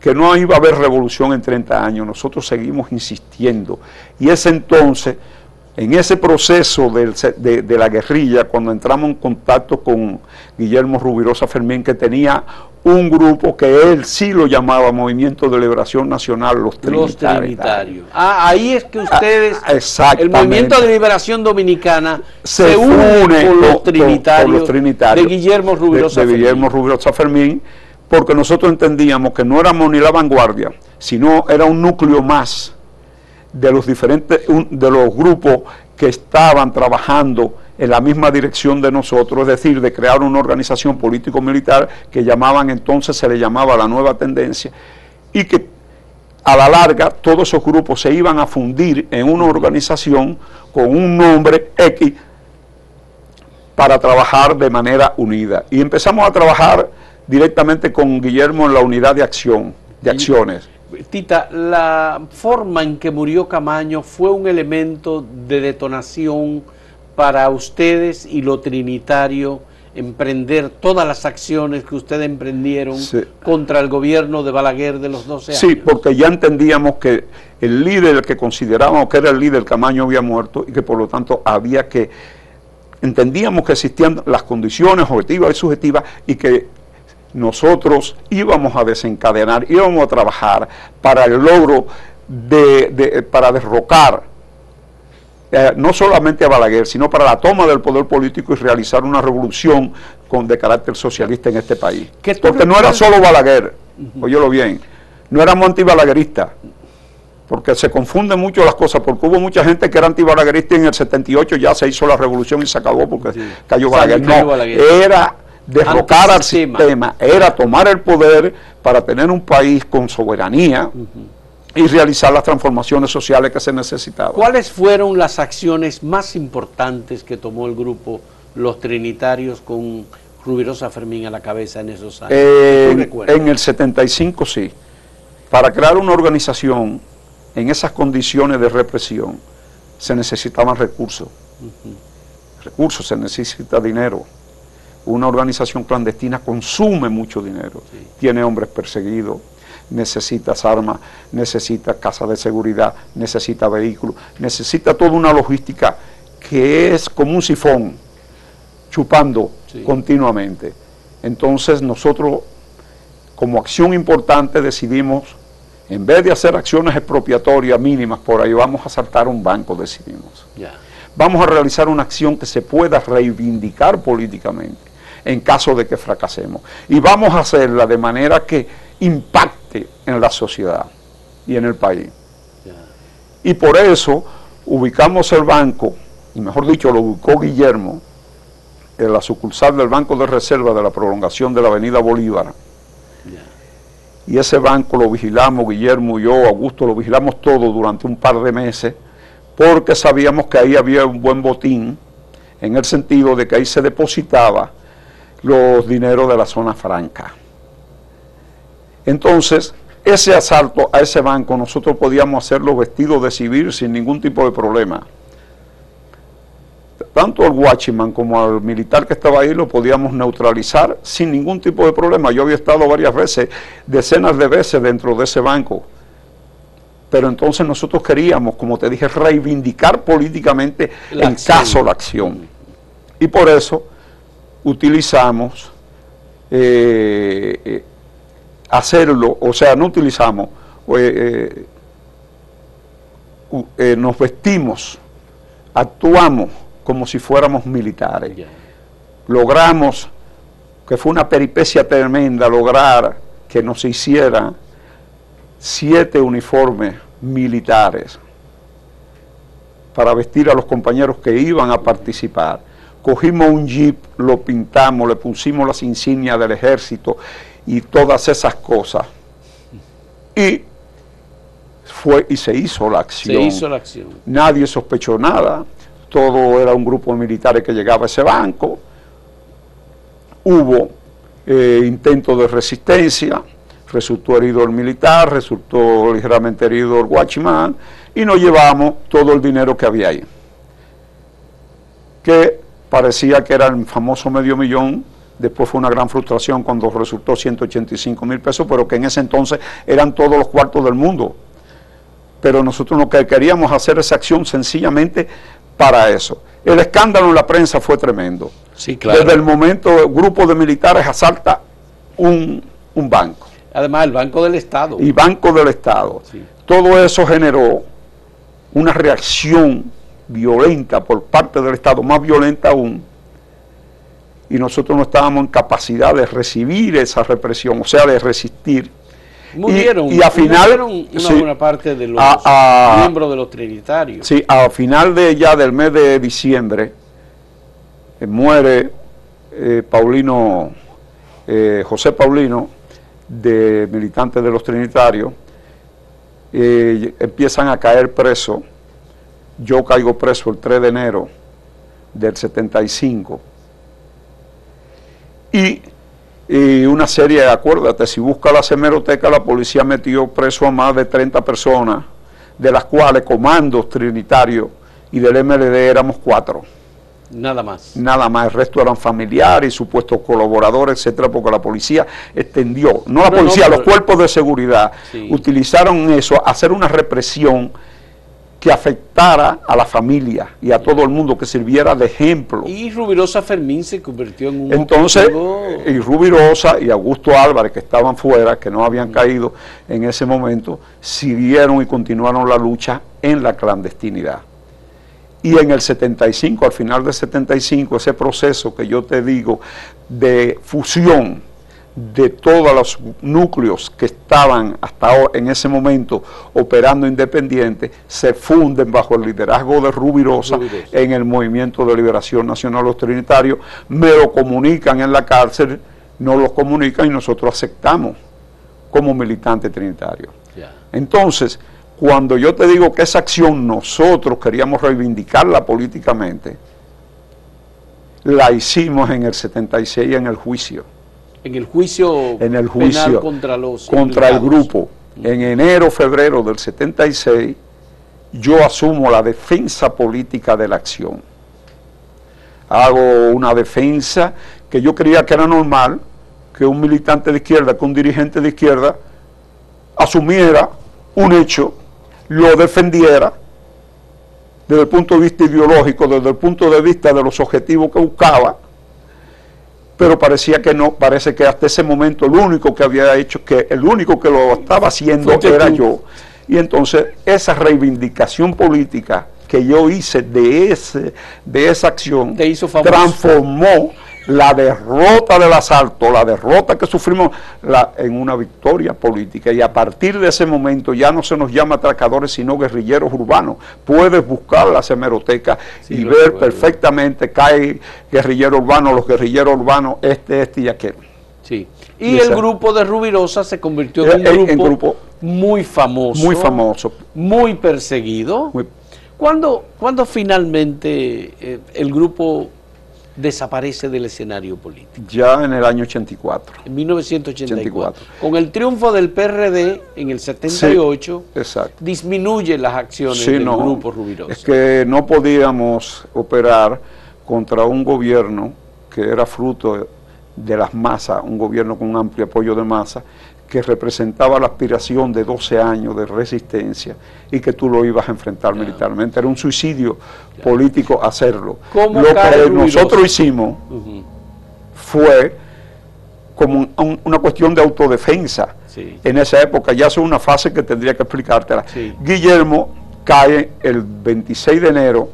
que no iba a haber revolución en 30 años, nosotros seguimos insistiendo. Y ese entonces, en ese proceso del de, de la guerrilla, cuando entramos en contacto con Guillermo Rubirosa Fermín, que tenía un grupo que él sí lo llamaba Movimiento de Liberación Nacional, los Los Trinitarios. Ah, ahí es que ustedes, Ah, exactamente. el Movimiento de Liberación Dominicana, se, se, une con, los trinitarios con los trinitarios de Guillermo Rubirosa de. Guillermo Rubirosa Fermín, porque nosotros entendíamos que no éramos ni la vanguardia, sino era un núcleo más de los diferentes un- de los grupos que estaban trabajando en la misma dirección de nosotros, es decir, de crear una organización político-militar que llamaban entonces, se le llamaba la nueva tendencia, y que a la larga todos esos grupos se iban a fundir en una organización con un nombre X para trabajar de manera unida. Y empezamos a trabajar directamente con Guillermo en la unidad de acción, de acciones. Tita, la forma en que murió Camaño fue un elemento de detonación para ustedes y lo trinitario emprender todas las acciones que ustedes emprendieron Sí. contra el gobierno de Balaguer de los 12 años. Sí, porque ya entendíamos que el líder que considerábamos que era el líder Camaño había muerto y que por lo tanto había que, entendíamos que existían las condiciones objetivas y subjetivas y que nosotros íbamos a desencadenar, íbamos a trabajar para el logro de, de- para derrocar eh, no solamente a Balaguer, sino para la toma del poder político y realizar una revolución con, de carácter socialista en este país. ¿Qué tú Porque no era solo Balaguer, óyelo bien, no éramos antibalagueristas, porque se confunden mucho las cosas, porque hubo mucha gente que era antibalaguerista y en el 78 ya se hizo la revolución y se acabó porque Sí. cayó Balaguer. No, Balaguer. era derrocar al sistema, era tomar el poder para tener un país con soberanía y realizar las transformaciones sociales que se necesitaban. ¿Cuáles fueron las acciones más importantes que tomó el grupo Los Trinitarios con Rubirosa Fermín a la cabeza en esos años? ¿Tú En, recuerdas? en el 75 sí. Para crear una organización en esas condiciones de represión se necesitaban recursos. Recursos, se necesita dinero. Una organización clandestina consume mucho dinero. Tiene hombres perseguidos, necesitas armas, necesita casa de seguridad, necesita vehículos, necesita toda una logística que es como un sifón chupando Sí. continuamente. Entonces nosotros como acción importante decidimos, en vez de hacer acciones expropiatorias mínimas por ahí, vamos a saltar un banco, decidimos. Vamos a realizar una acción que se pueda reivindicar políticamente en caso de que fracasemos. Y vamos a hacerla de manera que impacte en la sociedad y en el país. Y por eso ubicamos el banco, y mejor dicho, lo ubicó Guillermo, en la sucursal del Banco de Reserva de la prolongación de la Avenida Bolívar. Y ese banco lo vigilamos, Guillermo y yo, Augusto, lo vigilamos todo durante un par de meses, porque sabíamos que ahí había un buen botín en el sentido de que ahí se depositaba los dineros de la zona franca. Entonces, ese asalto a ese banco nosotros podíamos hacerlo vestido de civil sin ningún tipo de problema. Tanto el watchman como al militar que estaba ahí lo podíamos neutralizar sin ningún tipo de problema. Yo había estado varias veces, decenas de veces dentro de ese banco. Pero entonces nosotros queríamos, como te dije, reivindicar políticamente el caso la acción. Y por eso utilizamos eh, eh, hacerlo, o sea, no utilizamos, eh, nos vestimos, actuamos como si fuéramos militares. Logramos, que fue una peripecia tremenda, lograr que nos hicieran siete uniformes militares para vestir a los compañeros que iban a participar. Cogimos un jeep, lo pintamos, le pusimos las insignias del ejército y todas esas cosas. Y fue y se hizo la acción. Se hizo la acción. Nadie sospechó nada. Todo era un grupo de militares que llegaba a ese banco. Hubo eh, intentos de resistencia resultó herido el militar, resultó ligeramente herido el watchman y nos llevamos todo el dinero que había ahí. Que parecía que era el famoso medio millón, después fue una gran frustración cuando resultó 185 mil pesos, pero que en ese entonces eran todos los cuartos del mundo. Pero nosotros lo que queríamos hacer esa acción sencillamente para eso. El escándalo en la prensa fue tremendo. Sí, claro. Desde el momento, el grupo de militares asalta un, un banco Además, el Banco del Estado. Y Banco del Estado. Todo eso generó una reacción violenta por parte del Estado, más violenta aún. Y nosotros no estábamos en capacidad de recibir esa represión, o sea, de resistir. Murieron, y, a final, una buena parte de los miembros de los trinitarios. Sí, a final de ya del mes de diciembre eh, muere eh, Paulino, eh, José Paulino, de militantes de los trinitarios, empiezan a caer presos. Yo caigo preso el 3 de enero del 75. Y, y una serie, acuérdate, si busca la semeroteca, la policía metió preso a más de 30 personas, de las cuales comandos trinitarios y del MLD éramos cuatro. Nada más. Nada más. El resto eran familiares, supuestos colaboradores, etcétera, porque la policía extendió, no la policía, los cuerpos de seguridad utilizaron eso, hacer una represión que afectara a la familia y a todo el mundo, que sirviera de ejemplo. Y Rubirosa Fermín se convirtió en un... Entonces, y Rubirosa y Augusto Álvarez, que estaban fuera, que no habían caído en ese momento, siguieron y continuaron la lucha en la clandestinidad. Y en el 75, al final del 75, ese proceso que yo te digo de fusión de todos los núcleos que estaban hasta en ese momento operando independiente, se funden bajo el liderazgo de Rubirosa, en el Movimiento de Liberación Nacional Los Trinitarios, me lo comunican en la cárcel, no lo comunican y nosotros aceptamos como militante trinitario. Entonces, cuando yo te digo que esa acción nosotros queríamos reivindicarla políticamente, la hicimos en el 76 en el juicio. En el juicio, en el juicio contra los contra el grupo. En enero, febrero del 76, yo asumo la defensa política de la acción. Hago una defensa que yo creía que era normal que un militante de izquierda, que un dirigente de izquierda asumiera un hecho lo defendiera desde el punto de vista ideológico, desde el punto de vista de los objetivos que buscaba, pero parecía que no, parece que hasta ese momento el único que había hecho, que el único que lo estaba haciendo era yo. Y entonces esa reivindicación política que yo hice de, ese, de esa acción transformó la derrota del asalto, la derrota que sufrimos la, en una victoria política. Y a partir de ese momento ya no se nos llama atracadores, sino guerrilleros urbanos. Puedes buscar la semeroteca y ver perfectamente hay guerrillero urbano, los guerrilleros urbanos, este, este y aquel. Sí. Y, el grupo de Rubirosa se convirtió en un grupo, muy famoso. Muy famoso. Muy perseguido. ¿Cuándo, cuándo finalmente eh, el grupo desaparece del escenario político? Ya en el año 84. En 1984. Con el triunfo del PRD en el 78, exacto. disminuye las acciones del grupo Rubirosa. Es que no podíamos operar contra un gobierno que era fruto de las masas, un gobierno con un amplio apoyo de masa, que representaba la aspiración de 12 años de resistencia y que tú lo ibas a enfrentar militarmente. Era un suicidio político hacerlo. lo que nosotros hicimos fue como una cuestión de autodefensa. En esa época ya es una fase que tendría que explicártela. Guillermo cae el 26 de enero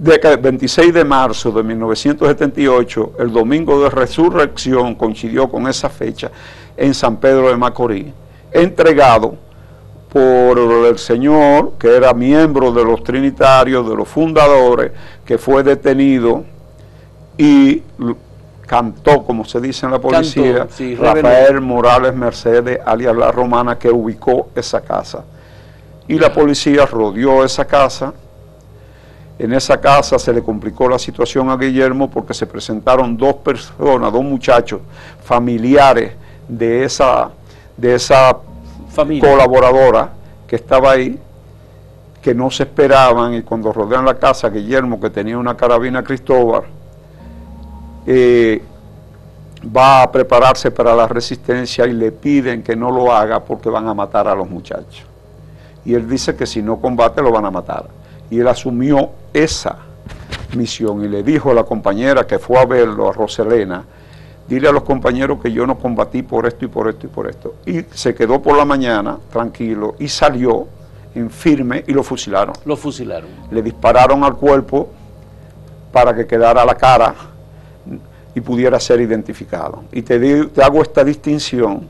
de 26 de marzo de 1978, el domingo de resurrección coincidió con esa fecha en San Pedro de Macorís, entregado por el señor que era miembro de los trinitarios, de los fundadores, que fue detenido y cantó, como se dice en la policía, Rafael Morales Mercedes, alias La Romana, que ubicó esa casa. Y la policía rodeó esa casa en esa casa se le complicó la situación a Guillermo porque se presentaron dos personas, dos muchachos familiares de esa, de esa colaboradora que estaba ahí, que no se esperaban. Y cuando rodean la casa, Guillermo, que tenía una carabina Cristóbal, eh, va a prepararse para la resistencia y le piden que no lo haga porque van a matar a los muchachos. Y él dice que si no combate lo van a matar y él asumió esa misión y le dijo a la compañera que fue a verlo, a Roselena, dile a los compañeros que yo no combatí por esto y por esto y por esto. Y se quedó por la mañana tranquilo y salió en firme y lo fusilaron. Lo fusilaron. Le dispararon al cuerpo para que quedara la cara y pudiera ser identificado. Y te, te hago esta distinción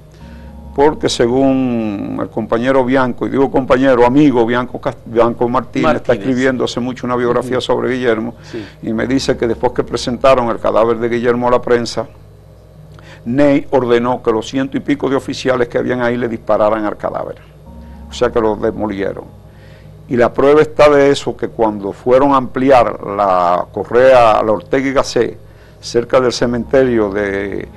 porque según el compañero Bianco, y digo compañero, amigo Bianco, Bianco Martínez, está escribiendo hace mucho una biografía sobre Guillermo, y me dice que después que presentaron el cadáver de Guillermo a la prensa, Ney ordenó que los ciento y pico de oficiales que habían ahí le dispararan al cadáver, o sea que lo demolieron. Y la prueba está de eso, que cuando fueron a ampliar la correa, la Ortega y Gasset, cerca del cementerio de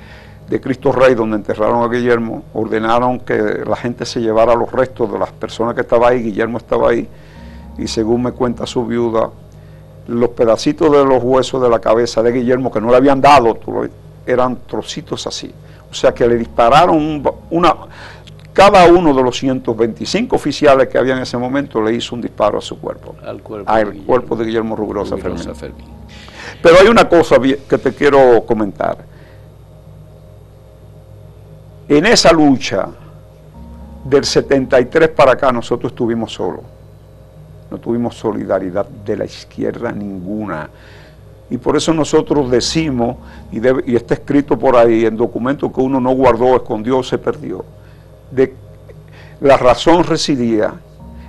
de Cristo Rey, donde enterraron a Guillermo, ordenaron que la gente se llevara los restos de las personas que estaban ahí, Guillermo estaba ahí, y según me cuenta su viuda, los pedacitos de los huesos de la cabeza de Guillermo que no le habían dado, eran trocitos así. O sea que le dispararon una, cada uno de los 125 oficiales que había en ese momento le hizo un disparo a su cuerpo, al cuerpo, al de, cuerpo de Guillermo Rugrosa, Fermín. Pero hay una cosa que te quiero comentar. En esa lucha del 73 para acá nosotros estuvimos solos. No tuvimos solidaridad de la izquierda ninguna. Y por eso nosotros decimos, y, está escrito por ahí en documentos que uno no guardó, escondió, se perdió, de la razón residía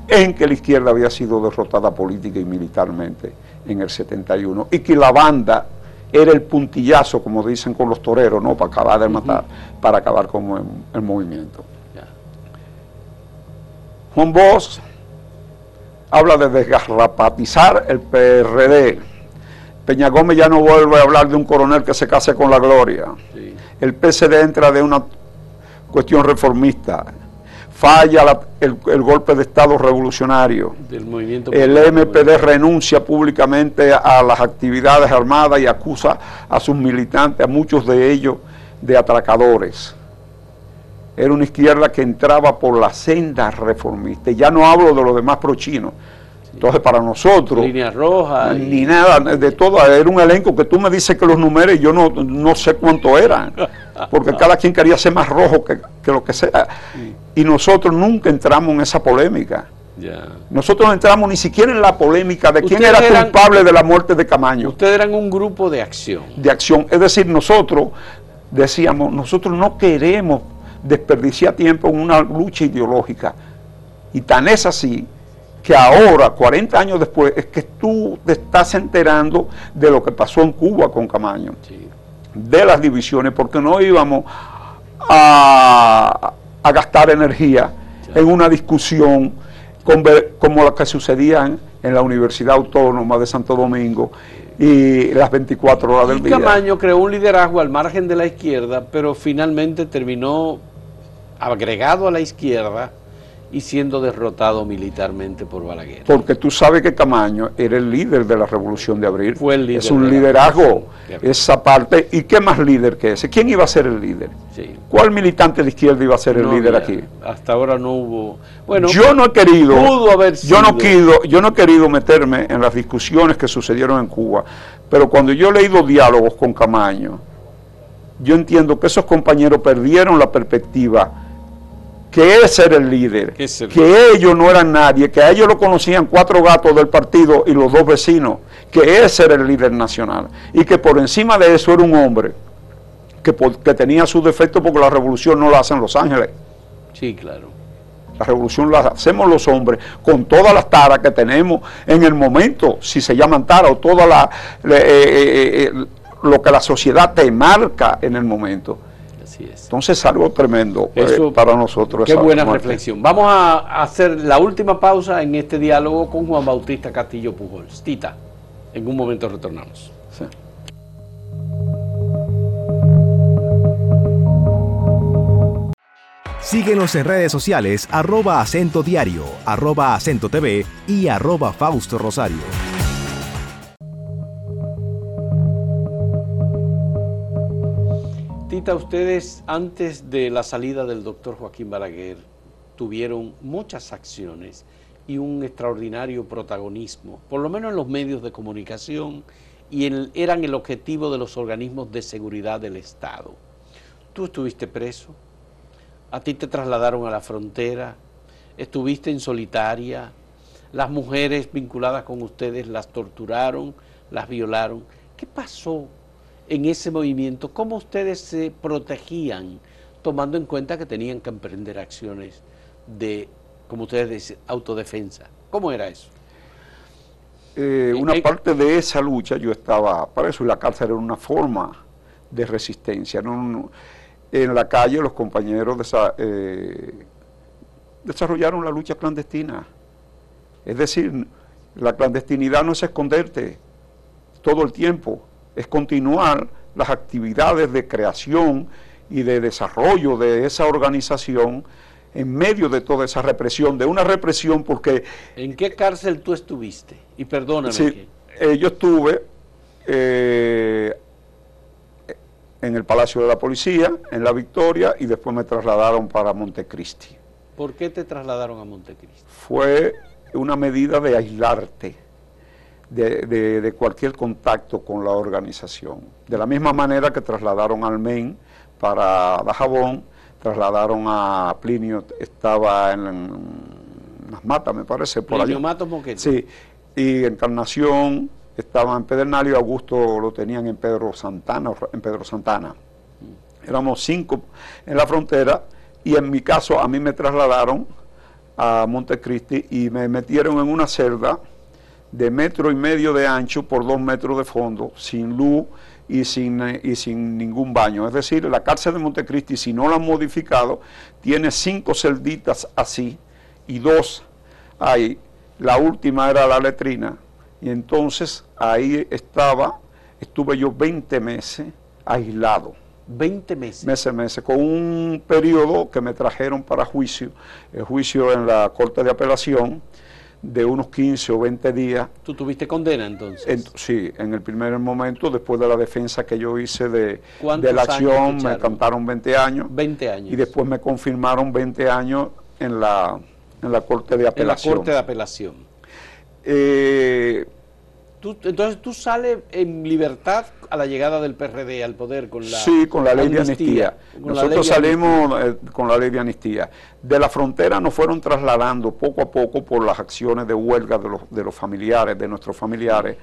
en que la izquierda había sido derrotada política y militarmente en el 71 y que la banda era el puntillazo, como dicen con los toreros, ¿no? Para acabar de matar, para acabar con el, movimiento. Juan Bosch habla de desgarrapatizar el PRD. Peña Gómez ya no vuelve a hablar de un coronel que se case con la gloria. El PSD entra de una cuestión reformista falla el, golpe de Estado revolucionario. el MPD renuncia públicamente a las actividades armadas y acusa a sus militantes, a muchos de ellos, de atracadores. Era una izquierda que entraba por la senda reformista. Y ya no hablo de los demás prochinos. Entonces, para nosotros. Línea roja. Ni nada, de todo. Era un elenco que tú me dices que los números y yo no, no sé cuánto eran. [laughs] Porque cada quien quería ser más rojo que, que lo que sea y nosotros nunca entramos en esa polémica. Nosotros no entramos ni siquiera en la polémica de quién era culpable de la muerte de Camaño. Ustedes eran un grupo de acción. De acción. Es decir, nosotros decíamos, nosotros no queremos desperdiciar tiempo en una lucha ideológica. Y tan es así que ahora, 40 años después, es que tú te estás enterando de lo que pasó en Cuba con Camaño. De las divisiones, porque no íbamos a a gastar energía en una discusión como lo que sucedían en la Universidad Autónoma de Santo Domingo y las 24 horas del día. Camaño creó un liderazgo al margen de la izquierda, pero finalmente terminó agregado a la izquierda y siendo derrotado militarmente por Balaguer. Porque tú sabes que Camaño era el líder de la Revolución de Abril. Fue el líder Es un liderazgo, esa parte. ¿Y qué más líder que ese? ¿Quién iba a ser el líder? Sí. ¿Cuál militante de izquierda iba a ser el líder aquí? Hasta ahora no hubo. Bueno, yo no he querido, pudo haber yo no sido. quiero, yo no he querido meterme en las discusiones que sucedieron en Cuba, pero cuando yo he leído diálogos con Camaño, yo entiendo que esos compañeros perdieron la perspectiva que es ser el líder, Que ellos no eran nadie, que a ellos lo conocían cuatro gatos del partido y los dos vecinos, que es ser el líder nacional, y que por encima de eso era un hombre que, por- que tenía sus defectos porque la revolución no la hacen Los Ángeles. sí, claro. La revolución la hacemos los hombres con todas las taras que tenemos en el momento, si se llaman taras, o toda la, eh, eh, eh, lo que la sociedad te marca en el momento. Así es. Entonces es algo tremendo eh, Eso- para nosotros. Qué buena muerte. reflexión. Vamos a hacer la última pausa en este diálogo con Juan Bautista Castillo Pujols. Tita, en un momento retornamos. Sí. Síguenos en redes sociales arroba acento diario, arroba acento TV y arroba Fausto Rosario. Ustedes antes de la salida del doctor Joaquín Balaguer tuvieron muchas acciones y un extraordinario protagonismo, por lo menos en los medios de comunicación, y eran el objetivo de los organismos de seguridad del Estado. Tú estuviste preso, a ti te trasladaron a la frontera, estuviste en solitaria, las mujeres vinculadas con ustedes las torturaron, las violaron. ¿Qué pasó en ese movimiento? ¿Cómo ustedes se protegían tomando en cuenta que tenían que emprender acciones de, como ustedes dicen, autodefensa? ¿Cómo era eso? Eh, una Eh, parte de esa lucha yo estaba para eso y la cárcel era una forma de resistencia. no- no- en la calle los compañeros desa- eh, desarrollaron la lucha clandestina. Es decir, la clandestinidad no es esconderte todo el tiempo, es continuar las actividades de creación y de desarrollo de esa organización en medio de toda esa represión, de una represión porque ¿En qué cárcel tú estuviste? Y perdóname. Sí, eh, yo estuve eh, en el Palacio de la Policía, en La Victoria, y después me trasladaron para Montecristi. ¿Por qué te trasladaron a Montecristo? Fue una medida de aislarte de, de- de cualquier contacto con la organización. De la misma manera que trasladaron al MEN para Dajabón, trasladaron a Plinio, estaba en, en las matas, me parece, por Plinio allá. Matos Moquete. Sí, y Encarnación estaba en Pedernal y Augusto lo tenían en Pedro Santana, en Pedro Santana. Éramos cinco en la frontera y en mi caso a mí me trasladaron a Montecristi y me metieron en una celda de metro y medio de ancho por dos metros de fondo, sin luz y sin, y sin ningún baño. Es decir, la cárcel de Montecristi, si no la han modificado, tiene cinco celditas así y dos ahí. La última era la letrina. Y entonces ahí estaba, estuve yo 20 meses aislado. 20 meses. Meses, meses, con un periodo que me trajeron para juicio, el juicio en la Corte de Apelación, de unos 15 o 20 días. ¿Tú tuviste condena entonces? En- sí, en el primer momento, después de la defensa que yo hice de, ¿Cuántos de la acción, me cantaron 20 años 20 años. y después me confirmaron 20 años en la, en la Corte de en la Apelación. Corte de Apelación. Eh, Tú- entonces tú sales en libertad a la llegada del PRD al poder con la sí, con la ley de amnistía. Nosotros salimos eh, con la ley de amnistía. De la frontera nos fueron trasladando poco a poco por las acciones de huelga de los, de los familiares, de nuestros familiares,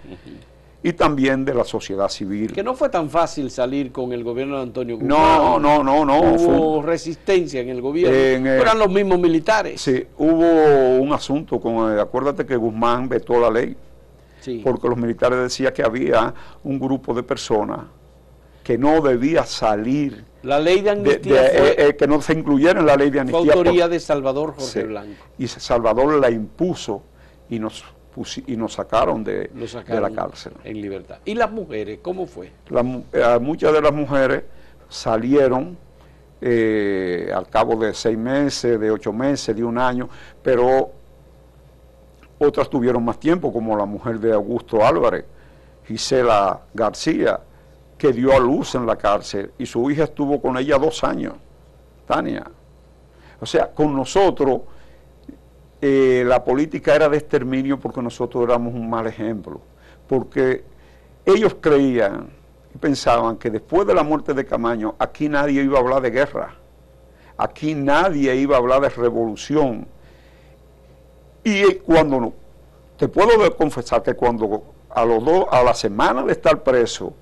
y también de la sociedad civil. Que no fue tan fácil salir con el gobierno de Antonio Guzmán. No, no, no, no. fue Hubo resistencia en el gobierno. En, eh, Eran los mismos militares. Sí, hubo un asunto con, eh, acuérdate que Guzmán vetó la ley, Sí. porque los militares decían que había un grupo de personas que no debía salir La ley de amnistía eh, eh, que no se incluyera en la ley de amnistía. Fue autoría de Salvador Jorge Blanco. Y Salvador la impuso y nos y nos sacaron de, la cárcel. En libertad. ¿Y las mujeres? ¿Cómo fue? Eh, muchas de las mujeres salieron al cabo de seis meses, de ocho meses, de un año, pero otras tuvieron más tiempo, como la mujer de Augusto Álvarez, Gisela García, que dio a luz en la cárcel y su hija estuvo con ella dos años, Tania. O sea, con nosotros eh, la política era de exterminio porque nosotros éramos un mal ejemplo, porque ellos creían y pensaban que después de la muerte de Camaño aquí nadie iba a hablar de guerra, aquí nadie iba a hablar de revolución. Y cuando te puedo confesar que cuando a los dos, a la semana de estar preso,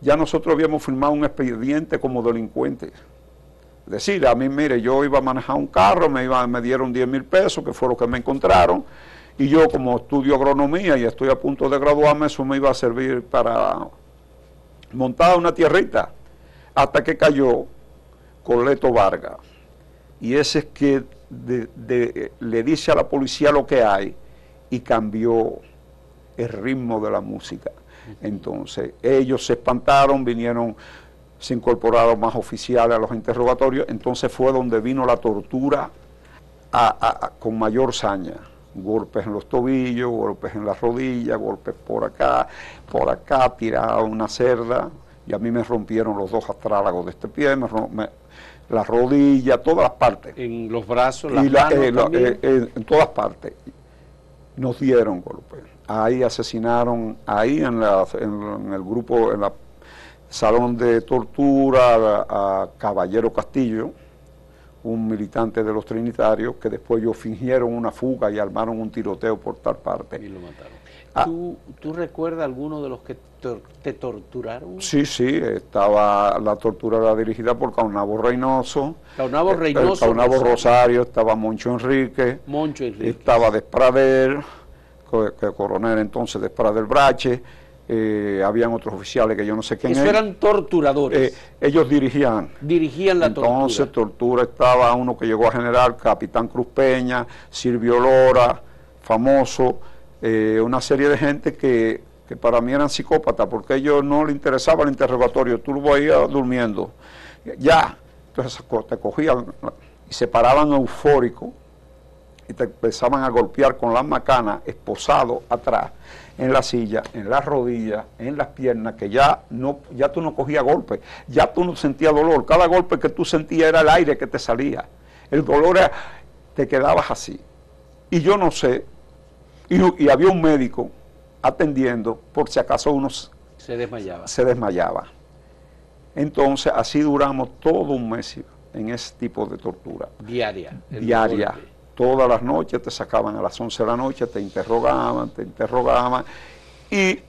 ya nosotros habíamos firmado un expediente como delincuente. Es decir, a mí, mire, yo iba a manejar un carro, me, iba, me dieron 10 mil pesos, que fue lo que me encontraron, y yo como estudio agronomía y estoy a punto de graduarme, eso me iba a servir para montar una tierrita, hasta que cayó Coleto Vargas. Y ese es que le dice a la policía lo que hay y cambió el ritmo de la música. Entonces, ellos se espantaron, vinieron, se incorporaron más oficiales a los interrogatorios, entonces fue donde vino la tortura con mayor saña. Golpes en los tobillos, golpes en las rodillas, golpes por acá, por acá, tirada una cerda, y a mí me rompieron los dos astrálagos de este pie, me, la rodilla, todas las partes. En los brazos, las manos eh, eh, en todas partes. Nos dieron golpes ahí asesinaron, ahí en, el grupo, en el salón de tortura a, Caballero Castillo, un militante de los Trinitarios, que después ellos fingieron una fuga y armaron un tiroteo por tal parte. Y lo mataron. Ah. ¿Tú, recuerdas alguno de los que te torturaron? Sí, sí, estaba la tortura era dirigida por Caunabo Reynoso. Caunabo eh, Reynoso. Caunabo Rosario, estaba Moncho Enrique. Moncho Enrique. Estaba Desprader que coronel entonces de Espada del Brache, eh, habían otros oficiales que yo no sé quién Eso eran torturadores. Eh, ellos dirigían. Dirigían la tortura. Entonces, tortura estaba uno que llegó a general, Capitán Cruz Peña, Silvio Lora, famoso, eh, una serie de gente que, que, para mí eran psicópatas, porque a ellos no les interesaba el interrogatorio, tú lo veías durmiendo. Ya, entonces te cogían y se paraban eufóricos y te empezaban a golpear con las macanas, esposado atrás, en la silla, en las rodillas, en las piernas, que ya, no, ya tú no cogías golpe, ya tú no sentías dolor. Cada golpe que tú sentías era el aire que te salía. El dolor era, te quedabas así. Y yo no sé, y, había un médico atendiendo por si acaso uno se desmayaba. Se desmayaba. Entonces así duramos todo un mes en ese tipo de tortura. Diaria. Diaria todas las noches te sacaban a las 11 de la noche, te interrogaban, te interrogaban. Y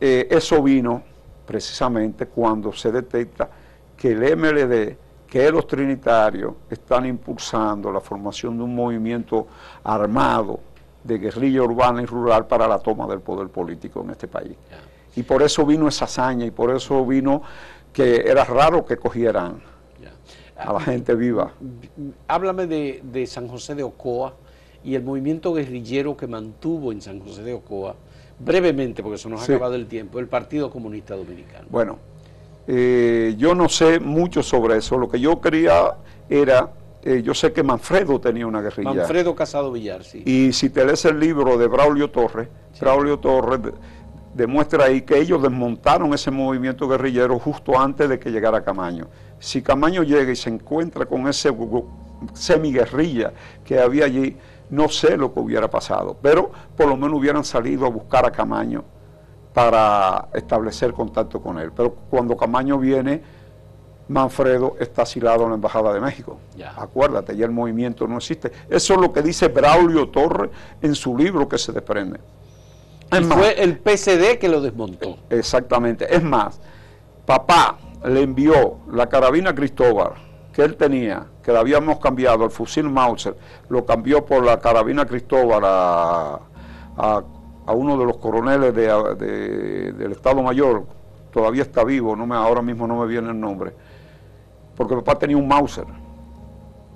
eh, eso vino precisamente cuando se detecta que el MLD, que los trinitarios están impulsando la formación de un movimiento armado de guerrilla urbana y rural para la toma del poder político en este país. Y por eso vino esa hazaña y por eso vino que era raro que cogieran a la gente viva. Háblame de, San José de Ocoa y el movimiento guerrillero que mantuvo en San José de Ocoa, brevemente, porque se nos ha acabado el tiempo, el Partido Comunista Dominicano. Bueno, eh, yo no sé mucho sobre eso, lo que yo quería era, eh, yo sé que Manfredo tenía una guerrilla. Manfredo Casado Villar, sí. Y si te lees el libro de Braulio Torres, Braulio Torres demuestra ahí que ellos desmontaron ese movimiento guerrillero justo antes de que llegara Camaño. Si Camaño llega y se encuentra con ese semiguerrilla que había allí, no sé lo que hubiera pasado, pero por lo menos hubieran salido a buscar a Camaño para establecer contacto con él. Pero cuando Camaño viene, Manfredo está asilado en la Embajada de México. Acuérdate, ya el movimiento no existe. Eso es lo que dice Braulio Torres en su libro que se desprende fue el PCD que lo desmontó. Exactamente. Es más, papá le envió la carabina Cristóbal que él tenía, que le habíamos cambiado, el fusil Mauser, lo cambió por la carabina Cristóbal a, uno de los coroneles del Estado Mayor, todavía está vivo, no me, ahora mismo no me viene el nombre, porque papá tenía un Mauser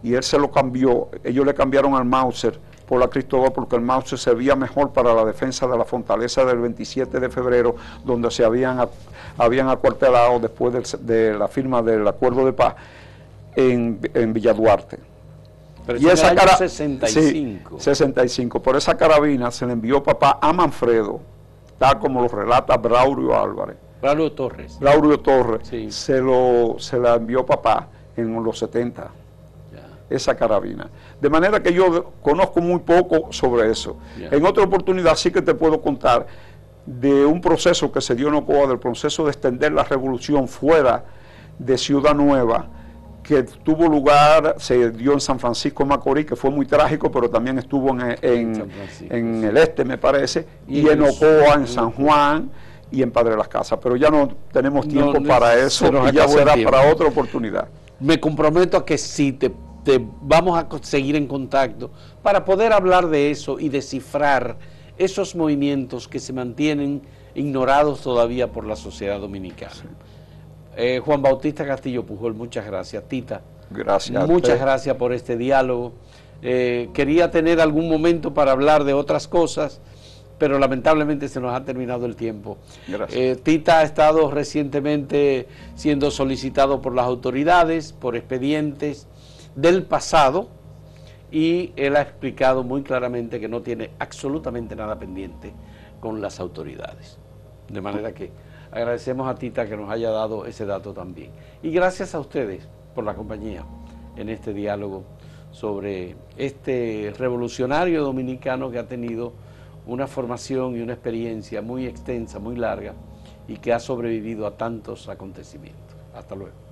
y él se lo cambió, ellos le cambiaron al Mauser por la Cristóbal porque el Mauser servía mejor para la defensa de la fortaleza del 27 de febrero, donde se habían, habían acuartelado después de, la firma del acuerdo de paz en, en Villa Duarte. y esa cara, 65. 65. Por esa carabina se le envió papá a Manfredo, tal como lo relata Braulio Álvarez. Braulio Torres. Braulio Torres. Se, lo, se la envió papá en los 70 esa carabina. De manera que yo conozco muy poco sobre eso. En otra oportunidad sí que te puedo contar de un proceso que se dio en Ocoa, del proceso de extender la revolución fuera de Ciudad Nueva, que tuvo lugar, se dio en San Francisco Macorís, que fue muy trágico, pero también estuvo en, en, el este, me parece, y, en Ocoa, en San Juan y en Padre de las Casas. Pero ya no tenemos tiempo para eso y ya será para otra oportunidad. Me comprometo a que sí te vamos a seguir en contacto para poder hablar de eso y descifrar esos movimientos que se mantienen ignorados todavía por la sociedad dominicana. Eh, Juan Bautista Castillo Pujol, muchas gracias. Tita, gracias. Muchas gracias por este diálogo. Eh, quería tener algún momento para hablar de otras cosas, pero lamentablemente se nos ha terminado el tiempo. Eh, Tita ha estado recientemente siendo solicitado por las autoridades, por expedientes del pasado y él ha explicado muy claramente que no tiene absolutamente nada pendiente con las autoridades. De manera que agradecemos a Tita que nos haya dado ese dato también. Y gracias a ustedes por la compañía en este diálogo sobre este revolucionario dominicano que ha tenido una formación y una experiencia muy extensa, muy larga y que ha sobrevivido a tantos acontecimientos. Hasta luego.